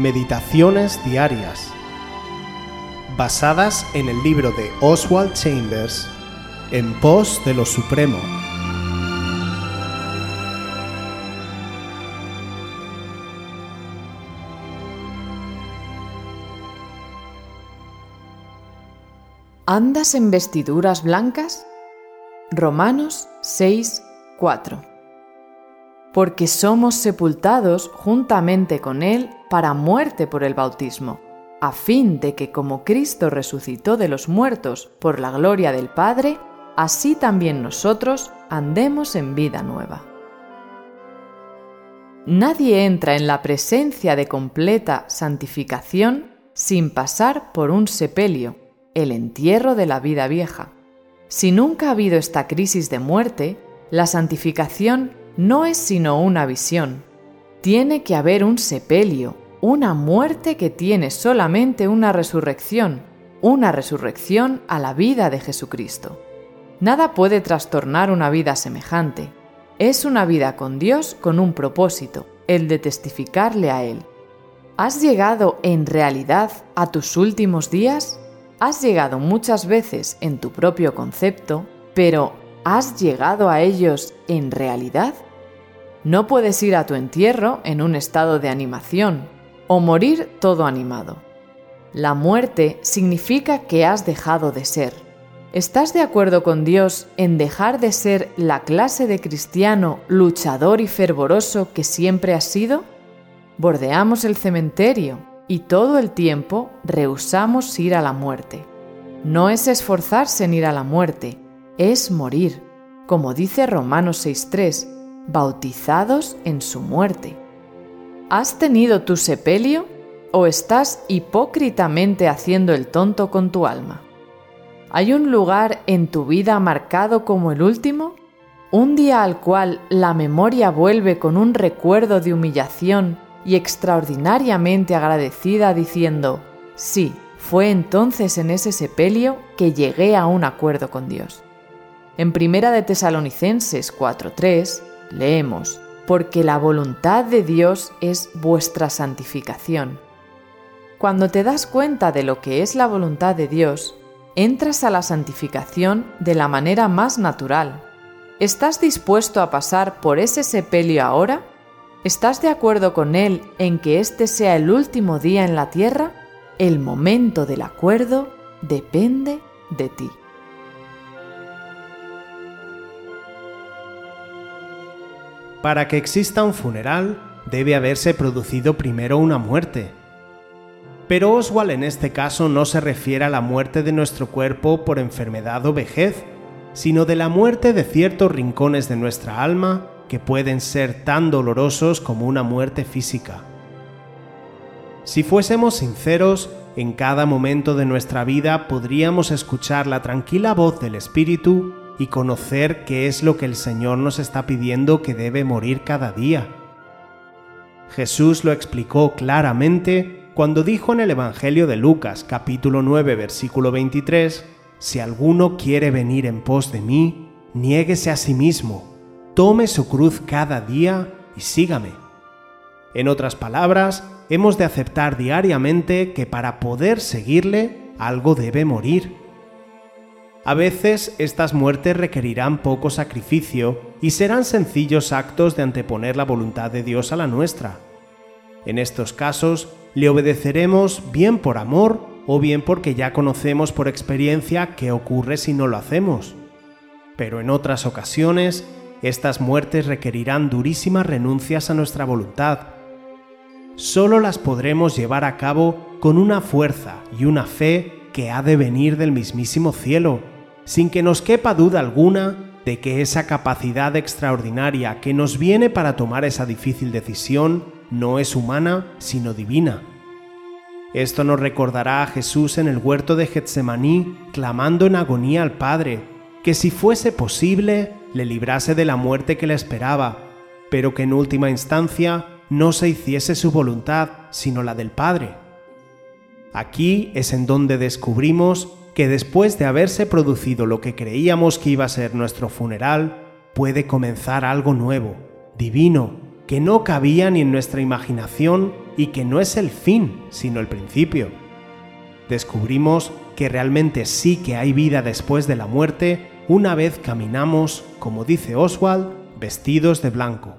Meditaciones Diarias, basadas en el libro de Oswald Chambers, En pos de lo Supremo. ¿Andas en vestiduras blancas? Romanos 6, 4 porque somos sepultados juntamente con Él para muerte por el bautismo, a fin de que como Cristo resucitó de los muertos por la gloria del Padre, así también nosotros andemos en vida nueva. Nadie entra en la presencia de completa santificación sin pasar por un sepelio, el entierro de la vida vieja. Si nunca ha habido esta crisis de muerte, la santificación no es sino una visión. Tiene que haber un sepelio, una muerte que tiene solamente una resurrección, una resurrección a la vida de Jesucristo. Nada puede trastornar una vida semejante. Es una vida con Dios con un propósito, el de testificarle a Él. ¿Has llegado en realidad a tus últimos días? Has llegado muchas veces en tu propio concepto, pero ¿has llegado a ellos en realidad? No puedes ir a tu entierro en un estado de animación o morir todo animado. La muerte significa que has dejado de ser. ¿Estás de acuerdo con Dios en dejar de ser la clase de cristiano luchador y fervoroso que siempre has sido? Bordeamos el cementerio y todo el tiempo rehusamos ir a la muerte. No es esforzarse en ir a la muerte, es morir, como dice Romanos 6.3 bautizados en su muerte. ¿Has tenido tu sepelio o estás hipócritamente haciendo el tonto con tu alma? ¿Hay un lugar en tu vida marcado como el último? ¿Un día al cual la memoria vuelve con un recuerdo de humillación y extraordinariamente agradecida diciendo, sí, fue entonces en ese sepelio que llegué a un acuerdo con Dios? En Primera de Tesalonicenses 4:3 leemos, porque la voluntad de Dios es vuestra santificación. Cuando te das cuenta de lo que es la voluntad de Dios, entras a la santificación de la manera más natural. ¿Estás dispuesto a pasar por ese sepelio ahora? ¿Estás de acuerdo con Él en que este sea el último día en la tierra? El momento del acuerdo depende de ti. Para que exista un funeral, debe haberse producido primero una muerte. Pero Oswald en este caso no se refiere a la muerte de nuestro cuerpo por enfermedad o vejez, sino de la muerte de ciertos rincones de nuestra alma que pueden ser tan dolorosos como una muerte física. Si fuésemos sinceros, en cada momento de nuestra vida podríamos escuchar la tranquila voz del Espíritu y conocer qué es lo que el Señor nos está pidiendo que debe morir cada día. Jesús lo explicó claramente cuando dijo en el Evangelio de Lucas capítulo 9 versículo 23, Si alguno quiere venir en pos de mí, niéguese a sí mismo, tome su cruz cada día y sígame. En otras palabras, hemos de aceptar diariamente que para poder seguirle algo debe morir. A veces estas muertes requerirán poco sacrificio y serán sencillos actos de anteponer la voluntad de Dios a la nuestra. En estos casos, le obedeceremos bien por amor o bien porque ya conocemos por experiencia qué ocurre si no lo hacemos. Pero en otras ocasiones, estas muertes requerirán durísimas renuncias a nuestra voluntad. Solo las podremos llevar a cabo con una fuerza y una fe que ha de venir del mismísimo cielo, sin que nos quepa duda alguna de que esa capacidad extraordinaria que nos viene para tomar esa difícil decisión no es humana, sino divina. Esto nos recordará a Jesús en el huerto de Getsemaní clamando en agonía al Padre, que si fuese posible le librase de la muerte que le esperaba, pero que en última instancia no se hiciese su voluntad, sino la del Padre. Aquí es en donde descubrimos que después de haberse producido lo que creíamos que iba a ser nuestro funeral, puede comenzar algo nuevo, divino, que no cabía ni en nuestra imaginación y que no es el fin, sino el principio. Descubrimos que realmente sí que hay vida después de la muerte una vez caminamos, como dice Oswald, vestidos de blanco.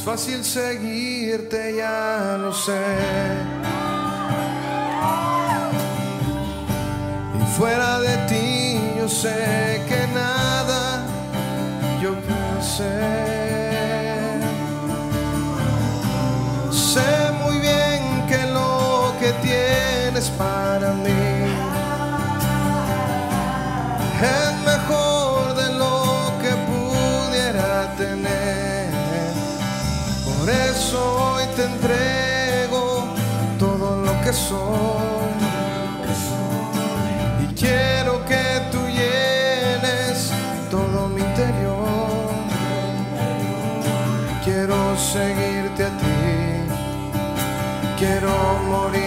fácil seguirte, ya lo sé. Y fuera de ti yo sé que nada yo puedo hacer. Sé muy bien que lo que tienes para mí Y quiero que tú llenes todo mi interior. Quiero seguirte a ti. Quiero morir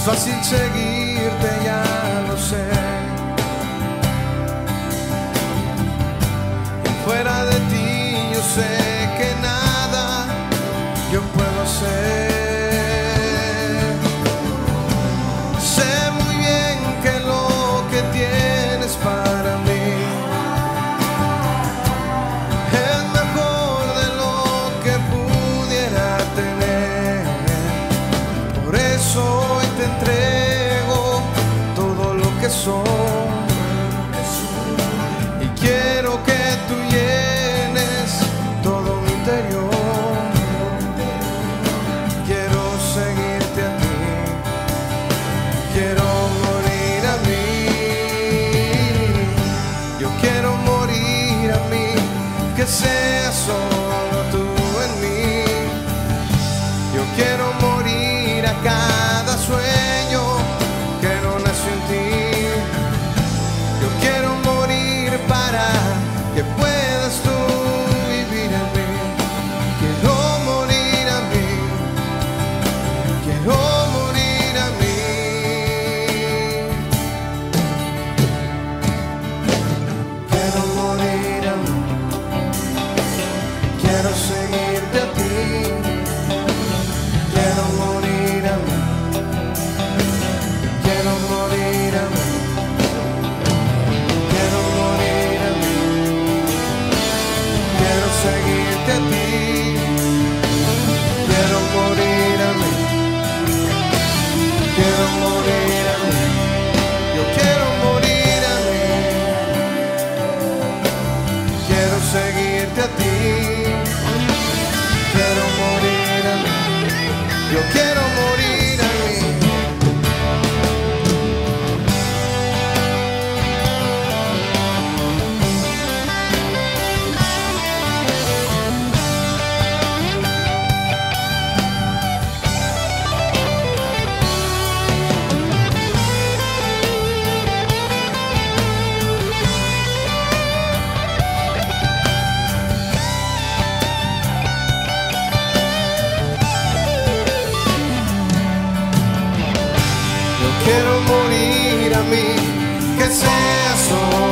No es fácil seguirte, ya que que